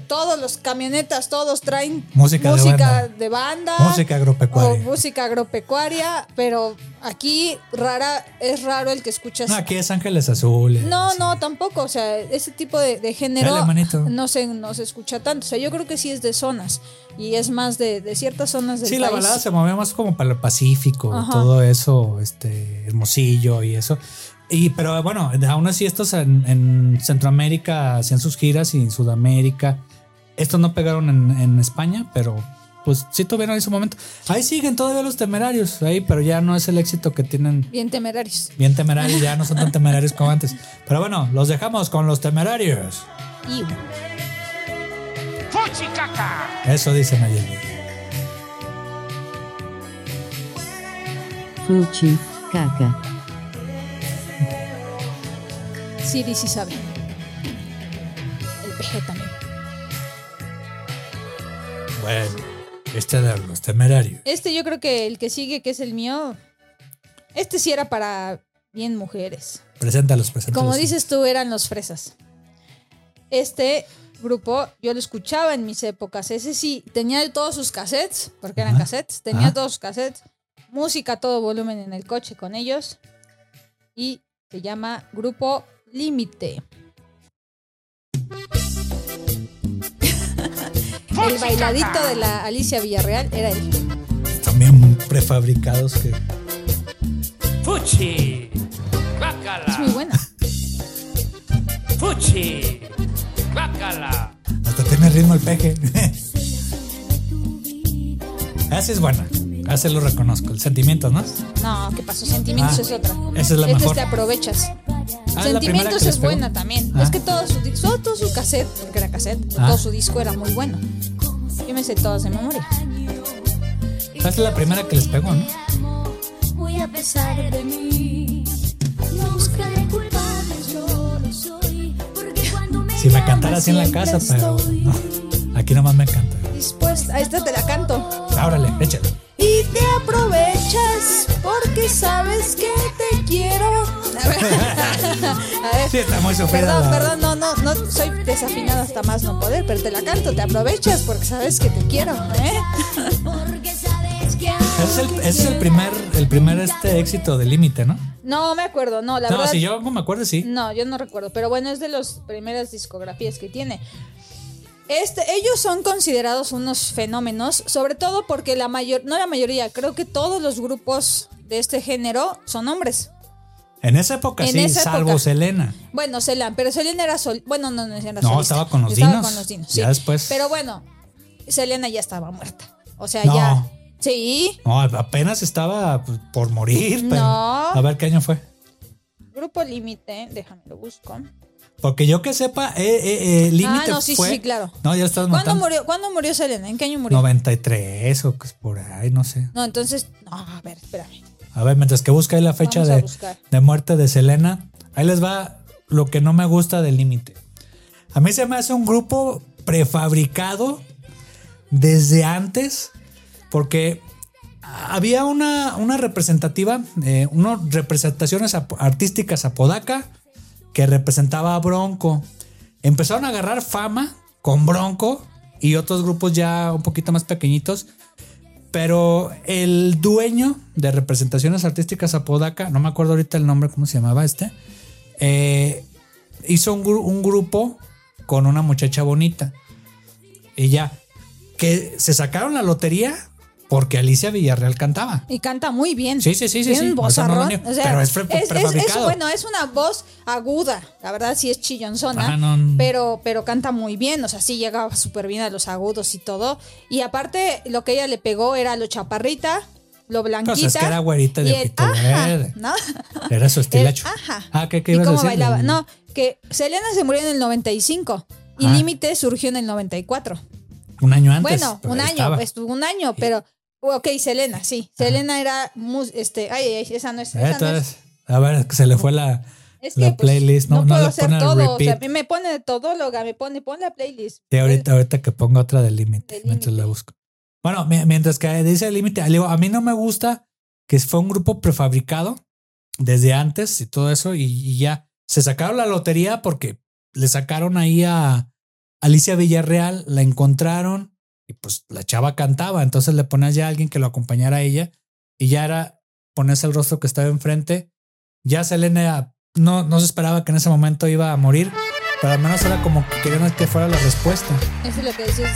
todos los camionetas, todos traen Música de banda. de banda, Música agropecuaria. o música agropecuaria, pero aquí rara es raro el que escuchas. No, aquí es Ángeles Azules. No, no, tampoco. O sea, ese tipo de, de género Dale, no se, no se escucha tanto. O sea, yo creo que sí es de zonas. Y es más de, de ciertas zonas del Sí, la balada se movía más como para el Pacífico, Ajá. todo eso, este, Hermosillo y eso. Y, pero bueno, aún así estos en, en Centroamérica hacían sus giras y en Sudamérica. Estos no pegaron en, en España, pero pues sí tuvieron en su momento. Ahí siguen todavía los temerarios, ahí, pero ya no es el éxito que tienen Bien temerarios. bien temerarios, ya no son tan temerarios como antes. Pero bueno, los dejamos con los temerarios. Y Eso dicen ayer. Fuchi, caca. Siri sí sabe. El PG también. Bueno, este de los temerarios. Este yo creo que el que sigue, que es el mío, este sí era para bien mujeres. Preséntalos, preséntalos. Como dices tú, eran los fresas. Este grupo yo lo escuchaba en mis épocas. Ese sí, tenía todos sus cassettes, porque eran Ajá. cassettes, tenía Ajá. todos sus cassettes, música a todo volumen en el coche con ellos. Y se llama Grupo Límite. El bailadito de la Alicia Villarreal era él. También prefabricados que. Fuchi, Es guácala, muy buena. fuchi, guácala. Hasta tiene ritmo el peje. Así es buena. Así lo reconozco. El sentimiento, ¿no? No, ¿qué pasó? Sentimientos Ah, es otra. esa es la Este mejor. te aprovechas. Ah, Sentimientos es buena también. Ah. Es que todo su, todo, todo su cassette, porque era cassette, Ah. todo su disco era muy bueno. Yo me sé todas de memoria. Esa es la primera que les pegó, ¿no? Muy a pesar de mí, no buscaré culpables, yo lo soy. Porque cuando me Si me cantara así en la casa, pero no. Aquí nomás me encanta. Dispuesta, a esta te la canto. Árale, échale. Y te aprovechas porque sabes que te quiero. A ver. A ver. Sí, está muy sufrida. Perdón, perdón, no, no, no soy desafinada hasta más no poder, pero te la canto, te aprovechas porque sabes que te quiero, ¿eh? Porque sabes que Ese es el, es el primer, el primer este éxito de límite, ¿no? No me acuerdo, no, la no, verdad. si yo me acuerdo, sí. No, yo no recuerdo, pero bueno, es de las primeras discografías que tiene. Este, ellos son considerados unos fenómenos, sobre todo porque la mayor, no la mayoría, creo que todos los grupos de este género son hombres. En esa época En sí, esa salvo época. Selena. Bueno, Selena, pero Selena era sol, bueno, no, no era No, solista. estaba con los Estaba dinos. con los dinos, Ya sí. después. Pero bueno, Selena ya estaba muerta. O sea, No. ya. Sí. No, apenas estaba por morir, pero. No. A ver qué año fue. Grupo Límite, déjame lo busco. Porque yo que sepa, eh, eh, eh, Límite Ah, no, sí, fue. sí, claro. No, ya estás ¿Cuándo murió, ¿Cuándo murió Selena? ¿En qué año murió? 93 o que es por ahí, no sé. No, entonces, no, a ver, espérame. A ver, mientras que busca ahí la fecha de, de muerte de Selena, ahí les va lo que no me gusta del límite. A mí se me hace un grupo prefabricado desde antes, porque había una, una representativa, eh, unas representaciones artísticas a Podaca que representaba a Bronco. Empezaron a agarrar fama con Bronco y otros grupos ya un poquito más pequeñitos. Pero el dueño de representaciones artísticas Apodaca, no me acuerdo ahorita el nombre, cómo se llamaba este, eh, hizo un, un grupo con una muchacha bonita. Y ya, que se sacaron la lotería porque Alicia Villarreal cantaba. Y canta muy bien. Sí, sí, sí, sí, sí. O sea, no O sea, pero es pre- es, es- prefabricado. es- bueno, es una voz aguda. La verdad, sí es chillonzona. Ajá, no- pero, pero canta muy bien. O sea, sí llegaba súper bien a los agudos y todo. Y aparte, lo que ella le pegó era lo chaparrita, lo blanquita. Pues es que era güerita de el ajá. ¿no? Era su El estilacho. ajá. Ah, ¿qué, qué y ibas a decir? bailaba. No, que Selena se murió en el 95. Y Ah. Límite surgió en el 94. Un año antes. Bueno, un año, estaba. estuvo un año, pero. Ok, Selena, sí. Selena era. mus- este, ay, ay, esa no es. esa no es. A ver, se le fue la, Es que la pues, playlist. No, no, no, puedo le hacer pone todo. O sea, me pone de todóloga, me pone, pon la playlist. Sí, ahorita, ahorita que ponga otra del límite, mientras la busco. Bueno, mi- mientras que dice el límite, a mí no me gusta que fue un grupo prefabricado desde antes y todo eso, y, y ya se sacaron la lotería porque le sacaron ahí a Alicia Villarreal, la encontraron y pues la chava cantaba, entonces le ponías ya a alguien que lo acompañara a ella y ya era ponerse el rostro que estaba enfrente. Ya Selena no, no se esperaba que en ese momento iba a morir, pero al menos era como que querían que fuera la respuesta. Eso es lo que decía.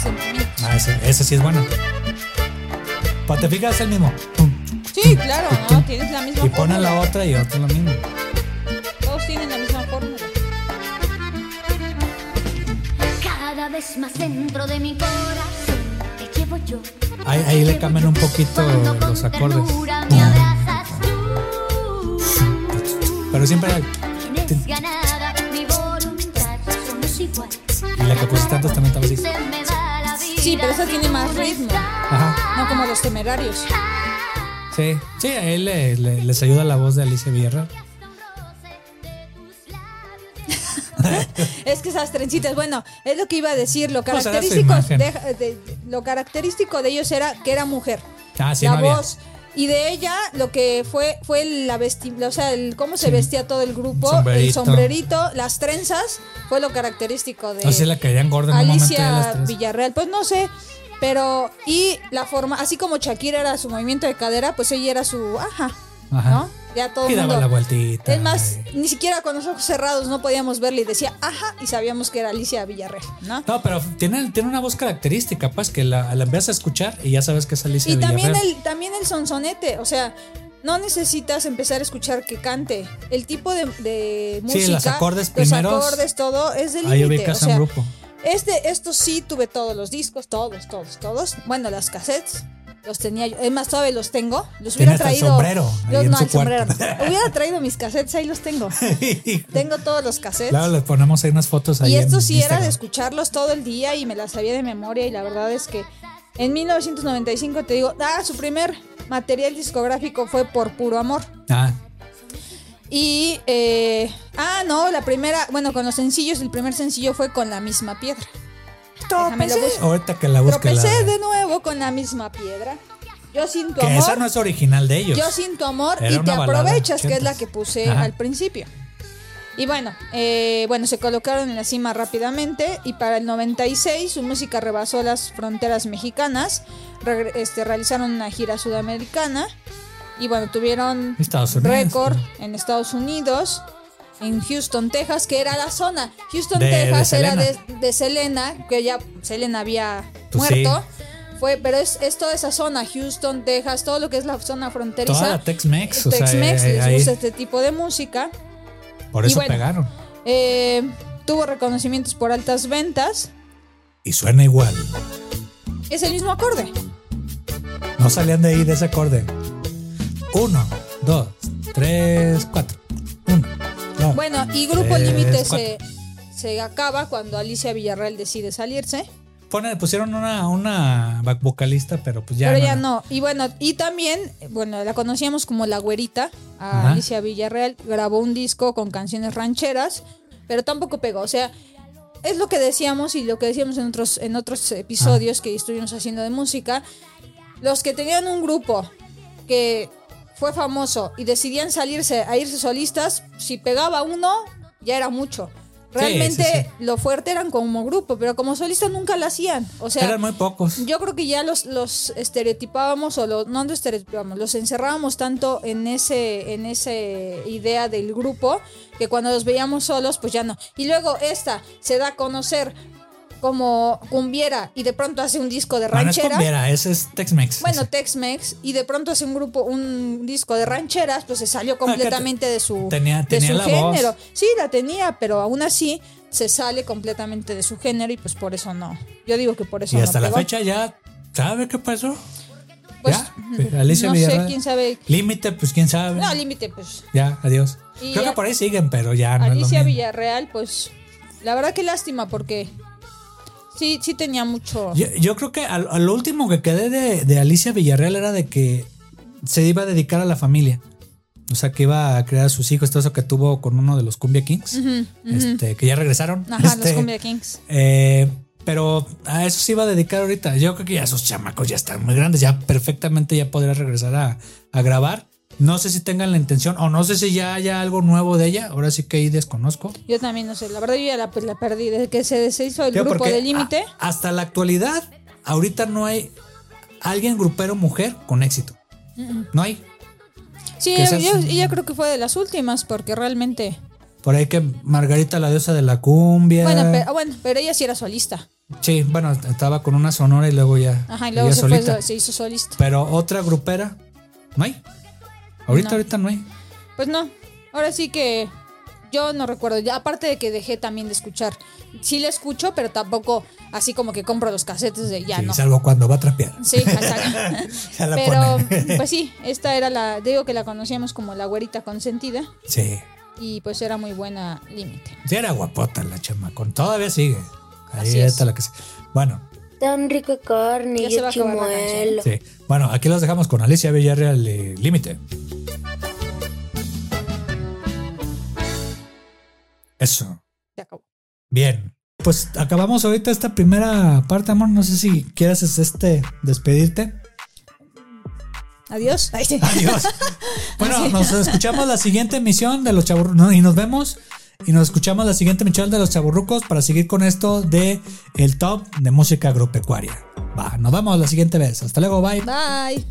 Ah, ese, ese sí es bueno. Pues te fijas, es el mismo. Sí, claro, ¿no? Tienes la misma Y pone fórmula. la otra y otra lo mismo. Todos tienen la misma fórmula. Cada vez más dentro de mi corazón. Ahí, ahí le cambian un poquito los acordes. Pero siempre igual. Y la que pusiste antes también estaba así. Sí, pero esa tiene más ritmo. Ajá. No como los temerarios. Sí, sí, a él le- le- les ayuda la voz de Alicia Villarreal. Es que esas trencitas, bueno, es lo que iba a decir. Lo característico, de, de- lo característico de ellos era que era mujer. Ah, sí, la no había. voz. Y de ella lo que fue fue la vestimenta, o sea, el cómo se Sí. vestía todo el grupo, Sombrerito. el sombrerito, las trenzas, fue lo característico de O sea, la caían gorda en un momento de las Alicia. Villarreal. Pues no sé, pero y la forma, así como Shakira era su movimiento de cadera, pues ella era su ajá, Ajá. ¿no? Ya todo daba la vueltita. Es más, ni siquiera con los ojos cerrados no podíamos verle y decía ajá y sabíamos que era Alicia Villarreal, ¿no? No, pero tiene, tiene una voz característica, pues, que la, la empiezas a escuchar y ya sabes que es Alicia Y también Villarreal. el, también el sonsonete, o sea, no necesitas empezar a escuchar que cante. El tipo de, de Sí, música, los acordes los primeros, acordes, todo es del límite. o sea, un grupo. Este, estos sí tuve todos los discos, todos, todos, todos. Bueno, las cassettes. Los tenía yo. Es más, todavía los tengo. Los Tiene hubiera hasta el traído. sombrero Los- no, el sombrero. Hubiera traído mis cassettes, ahí los tengo. Tengo todos los cassettes. Claro, le ponemos ahí unas fotos ahí. Y esto sí era de escucharlos todo el día y me las sabía de memoria y la verdad es que en 1995 te digo, ah, su primer material discográfico fue Por Puro Amor. Ah, Y, eh, ah, no, la primera, bueno, con los sencillos, el primer sencillo fue con la misma piedra. Tropecé. Ahorita que la busque la. Tropecé de nuevo con la misma piedra. Yo sin tu Que amor. esa no es original de ellos. Yo sin tu amor Era y te balada aprovechas, que es la que puse Ajá. al principio. Y bueno, eh, bueno, se colocaron en la cima rápidamente y para el 96 su música rebasó las fronteras mexicanas, este, realizaron una gira sudamericana y bueno, tuvieron récord en Estados Unidos, en Houston, Texas, que era la zona. Houston, De- de Texas era de, Selena. de Selena, que ya Selena había Pues muerto. sí. Fue, pero es, es toda esa zona, Houston, Texas, todo lo que es la zona fronteriza. Toda Tex-Mex. O sea, Tex-Mex eh, les ahí- gusta este tipo de música. por eso bueno. pegaron. Eh, tuvo reconocimientos por altas ventas. Y suena igual. Es el mismo acorde. No salían de ahí de ese acorde. Uno, dos, tres, cuatro. Bueno, y Grupo Límite se, se acaba cuando Alicia Villarreal decide salirse. Pone- pusieron una, una vocalista, pero pues ya. pero ya no. Y bueno, y también, bueno, la conocíamos como La Güerita, a Ajá. Alicia Villarreal. Grabó un disco con canciones rancheras, pero tampoco pegó. O sea, es lo que decíamos y lo que decíamos en otros, en otros episodios que estuvimos haciendo de música. Los que tenían un grupo que fue famoso y decidían salirse a irse solistas, si pegaba uno, ya era mucho. Realmente sí, sí. lo fuerte eran como grupo, pero como solista nunca lo hacían. O sea, Eran muy pocos. yo creo que ya los, los estereotipábamos o los, no los estereotipábamos, los encerrábamos tanto en ese, en ese idea del grupo que cuando los veíamos solos, pues ya no. Y luego esta se da a conocer como cumbiera y de pronto hace un disco de No, no es ranchera. cumbiera, ese es Tex-Mex. Bueno. Tex-Mex y de pronto hace un grupo, un disco de rancheras, pues se salió completamente de su, Ah, tenía- de su la género. voz. Sí, la tenía, pero aún así se sale completamente de su género y pues por eso no. Yo digo que por eso y no hasta la fecha ya, ¿sabe qué pasó? Pues, ya, Alicia no sé, Villarreal. quién sabe. Límite, pues quién sabe. No, límite, pues. ya, adiós. Y Creo que por ahí siguen, pero ya no es lo Alicia mismo. Villarreal, pues la verdad que lástima porque sí, sí tenía mucho. Yo, yo creo que al, al último que quedé de, de Alicia Villarreal era de que se iba a dedicar a la familia. O sea, que iba a crear a sus hijos, todo eso que tuvo con uno de los Cumbia Kings, este, que ya regresaron. Ajá, Este, los Cumbia Kings. eh, pero a eso se iba a dedicar ahorita. Yo creo que ya esos chamacos ya están muy grandes, ya perfectamente ya podría regresar a, a grabar. No sé si tengan la intención o no sé si ya haya algo nuevo de ella. Ahora sí que ahí desconozco. Yo también no sé, la verdad yo ya la, la perdí. Desde que se deshizo el grupo de límite. hasta la actualidad, ahorita no hay alguien grupero mujer con éxito. No hay. Sí, yo, ella creo que fue de las últimas porque realmente. Por ahí que Margarita, la diosa de la cumbia. Bueno, pero, bueno, pero ella sí era solista. Sí, bueno, estaba con una sonora y luego ya. Ajá, y luego se, fue, se hizo solista. Pero otra grupera, no hay. Ahorita, No. ahorita no hay. Pues no, ahora sí que yo no recuerdo. Ya, aparte de que dejé también de escuchar. Sí la escucho, pero tampoco así como que compro los casetes de ya Sí, no. Salvo cuando va a trapear. Sí, exacto. Pero, pone. pues sí, esta era la, digo que la conocíamos como la güerita consentida Sí. y pues era muy buena límite. Sí, era guapota la chamacón. Todavía sigue. Ahí Así es. está la que. Bueno, Tan rica carne Ya y el chimuelo. sí. Bueno, aquí los dejamos con Alicia Villarreal de Límite. Eso. Se acabó. Bien. Pues acabamos ahorita esta primera parte, amor. No sé si quieres este despedirte. Adiós. Ay, sí. Adiós. Bueno, nos escuchamos la siguiente emisión de los chaburrucos y nos vemos y nos escuchamos la siguiente emisión de los chaburrucos para seguir con esto de el top de música agropecuaria. Va, nos vemos la siguiente vez. Hasta luego, bye. Bye.